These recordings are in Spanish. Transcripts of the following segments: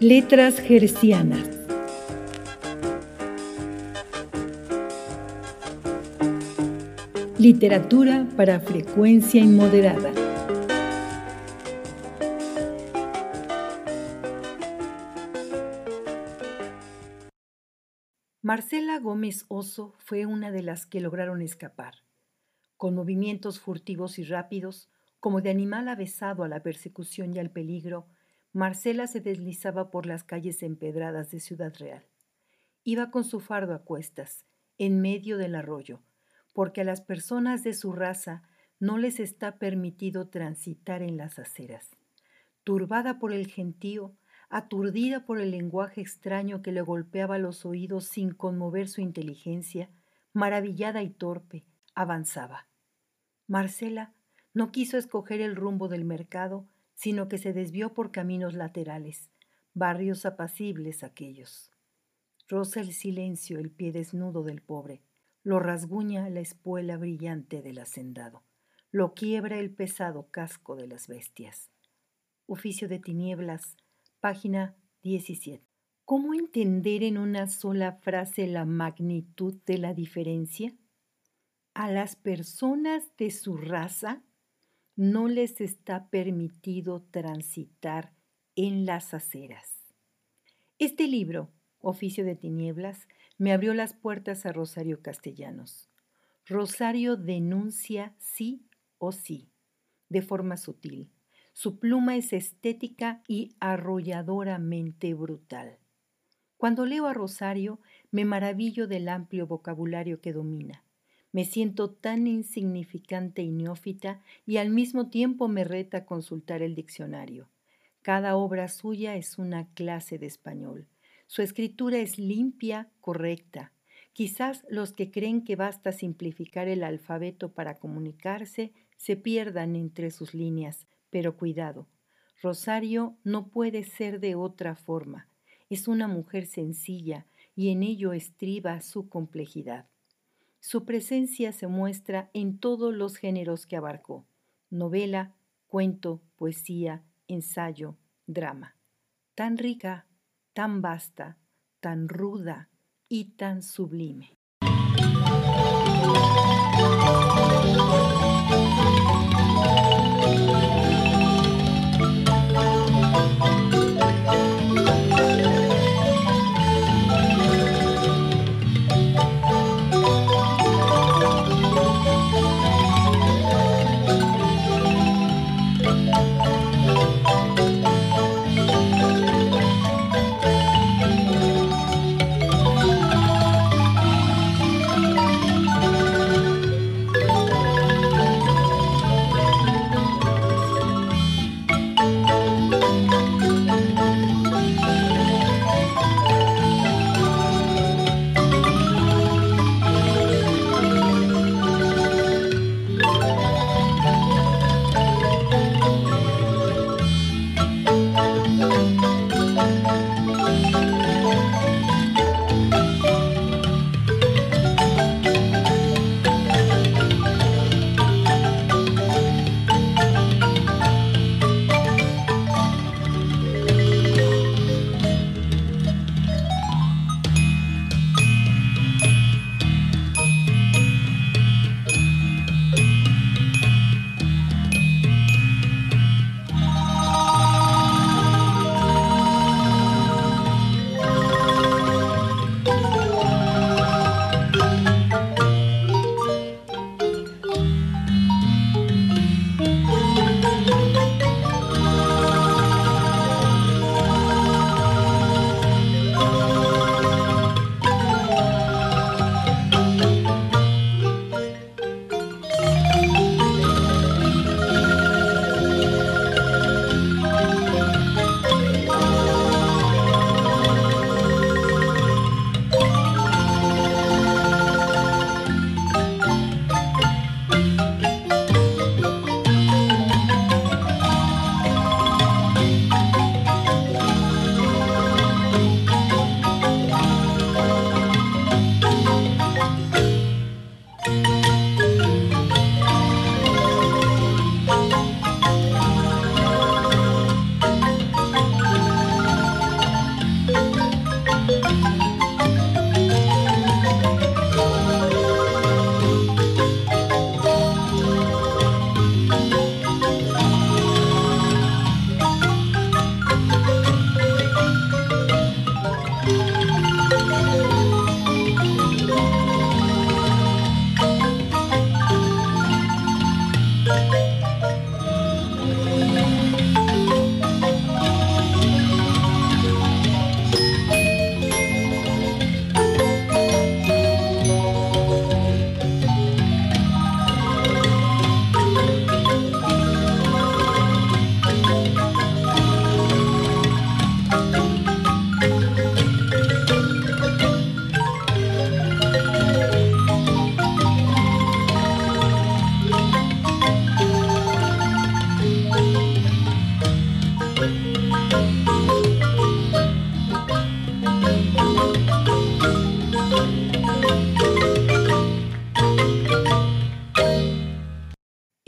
Letras Gercianas. Literatura para frecuencia inmoderada. Marcela Gómez Oso fue una de las que lograron escapar. Con movimientos furtivos y rápidos, como de animal avesado a la persecución y al peligro, Marcela se deslizaba por las calles empedradas de Ciudad Real. Iba con su fardo a cuestas, en medio del arroyo, porque a las personas de su raza no les está permitido transitar en las aceras. Turbada por el gentío, aturdida por el lenguaje extraño que le golpeaba los oídos sin conmover su inteligencia, maravillada y torpe, avanzaba. Marcela no quiso escoger el rumbo del mercado, sino que se desvió por caminos laterales, barrios apacibles aquellos. Roza el silencio el pie desnudo del pobre, lo rasguña la espuela brillante del hacendado, lo quiebra el pesado casco de las bestias. Oficio de tinieblas, Página 17. ¿Cómo entender en una sola frase la magnitud de la diferencia? A las personas de su raza no les está permitido transitar en las aceras. Este libro, Oficio de Tinieblas, me abrió las puertas a Rosario Castellanos. Rosario denuncia sí o sí, de forma sutil, su pluma es estética y arrolladoramente brutal. Cuando leo a Rosario, me maravillo del amplio vocabulario que domina. Me siento tan insignificante y neófita y al mismo tiempo me reta consultar el diccionario. Cada obra suya es una clase de español. Su escritura es limpia, correcta. Quizás los que creen que basta simplificar el alfabeto para comunicarse se pierdan entre sus líneas, pero cuidado, Rosario no puede ser de otra forma. Es una mujer sencilla y en ello estriba su complejidad. Su presencia se muestra en todos los géneros que abarcó, novela, cuento, poesía, ensayo, drama. Tan rica, tan vasta, tan ruda y tan sublime.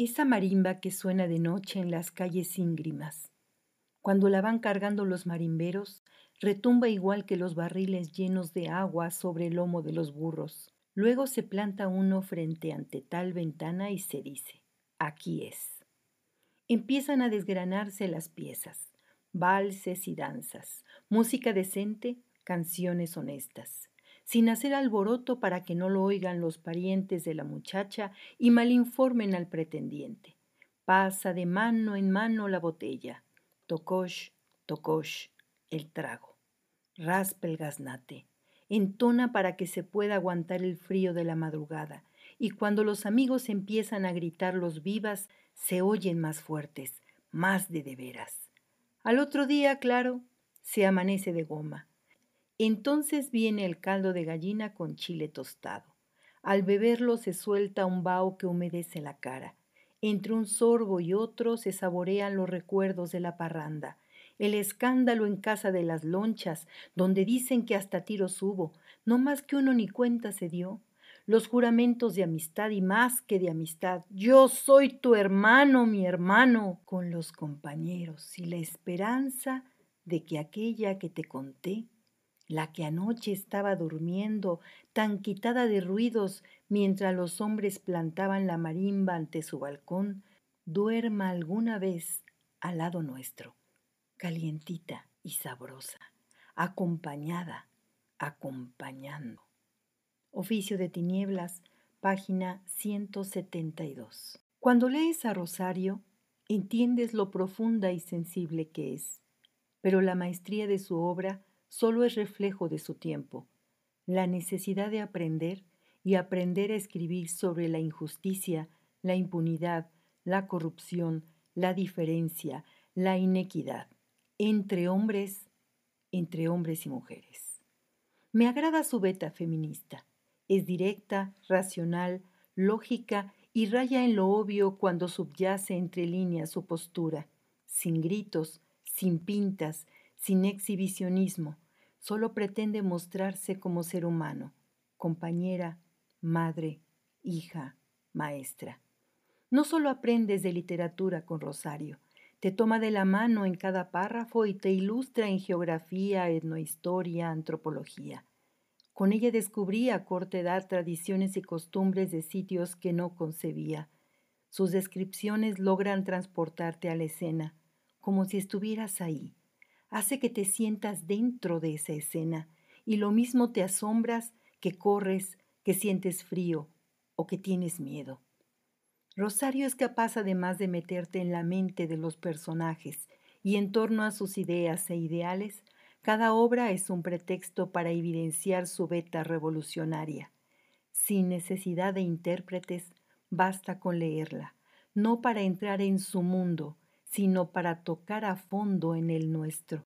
Esa marimba que suena de noche en las calles íngrimas. Cuando la van cargando los marimberos, retumba igual que los barriles llenos de agua sobre el lomo de los burros. Luego se planta uno frente ante tal ventana y se dice, aquí es. Empiezan a desgranarse las piezas, valses y danzas, música decente, canciones honestas sin hacer alboroto para que no lo oigan los parientes de la muchacha y malinformen al pretendiente. Pasa de mano en mano la botella. Tocosh, tocosh, el trago. Raspa el gaznate. Entona para que se pueda aguantar el frío de la madrugada. Y cuando los amigos empiezan a gritar los vivas, se oyen más fuertes, más de de veras. Al otro día, claro, se amanece de goma entonces viene el caldo de gallina con chile tostado. Al beberlo se suelta un vaho que humedece la cara. Entre un sorbo y otro se saborean los recuerdos de la parranda, el escándalo en casa de las lonchas, donde dicen que hasta tiros hubo, no más que uno ni cuenta se dio, los juramentos de amistad y más que de amistad, yo soy tu hermano, mi hermano, con los compañeros y la esperanza de que aquella que te conté la que anoche estaba durmiendo, tan quitada de ruidos, mientras los hombres plantaban la marimba ante su balcón, duerma alguna vez al lado nuestro, calientita y sabrosa, acompañada, acompañando. Oficio de Tinieblas, página 172. Cuando lees a Rosario, entiendes lo profunda y sensible que es, pero la maestría de su obra solo es reflejo de su tiempo. La necesidad de aprender y aprender a escribir sobre la injusticia, la impunidad, la corrupción, la diferencia, la inequidad, entre hombres, entre hombres y mujeres. Me agrada su beta feminista. Es directa, racional, lógica y raya en lo obvio cuando subyace entre líneas su postura, sin gritos, sin pintas, sin exhibicionismo, solo pretende mostrarse como ser humano, compañera, madre, hija, maestra. No solo aprendes de literatura con Rosario, te toma de la mano en cada párrafo y te ilustra en geografía, etnohistoria, antropología. Con ella descubrí a corta edad tradiciones y costumbres de sitios que no concebía. Sus descripciones logran transportarte a la escena, como si estuvieras ahí hace que te sientas dentro de esa escena y lo mismo te asombras que corres, que sientes frío o que tienes miedo. Rosario es capaz además de meterte en la mente de los personajes y en torno a sus ideas e ideales, cada obra es un pretexto para evidenciar su beta revolucionaria. Sin necesidad de intérpretes, basta con leerla, no para entrar en su mundo, sino para tocar a fondo en el nuestro.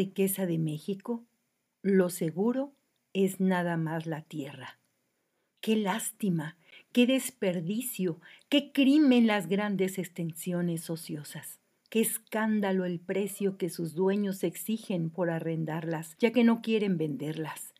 Riqueza de México? Lo seguro es nada más la tierra. Qué lástima, qué desperdicio, qué crimen las grandes extensiones ociosas. Qué escándalo el precio que sus dueños exigen por arrendarlas, ya que no quieren venderlas.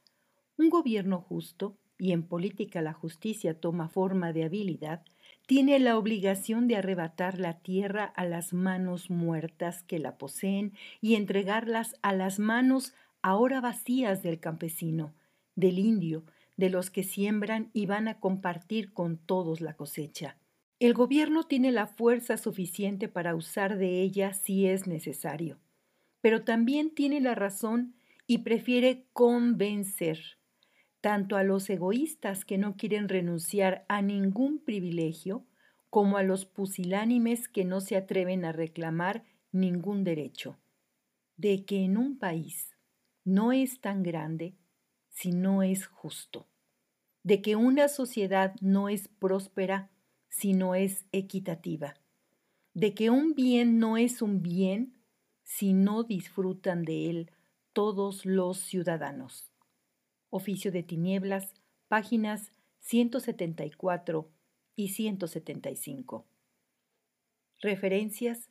Un gobierno justo, y en política la justicia toma forma de habilidad, tiene la obligación de arrebatar la tierra a las manos muertas que la poseen y entregarlas a las manos ahora vacías del campesino, del indio, de los que siembran y van a compartir con todos la cosecha. El gobierno tiene la fuerza suficiente para usar de ella si es necesario, pero también tiene la razón y prefiere convencer tanto a los egoístas que no quieren renunciar a ningún privilegio, como a los pusilánimes que no se atreven a reclamar ningún derecho, de que en un país no es tan grande si no es justo, de que una sociedad no es próspera si no es equitativa, de que un bien no es un bien si no disfrutan de él todos los ciudadanos. Oficio de Tinieblas, páginas 174 y 175. Referencias: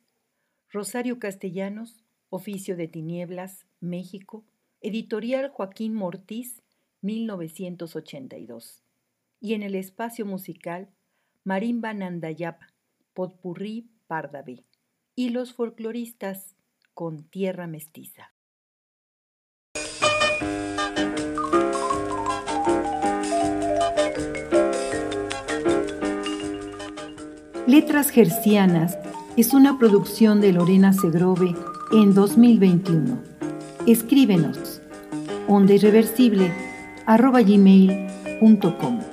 Rosario Castellanos, Oficio de Tinieblas, México, Editorial Joaquín Mortiz, 1982. Y en el espacio musical, Marimba Nandayap, Potpurrí Pardavé, y los folcloristas con tierra mestiza. Letras Gercianas es una producción de Lorena Segrove en 2021. Escríbenos ondairreversible.com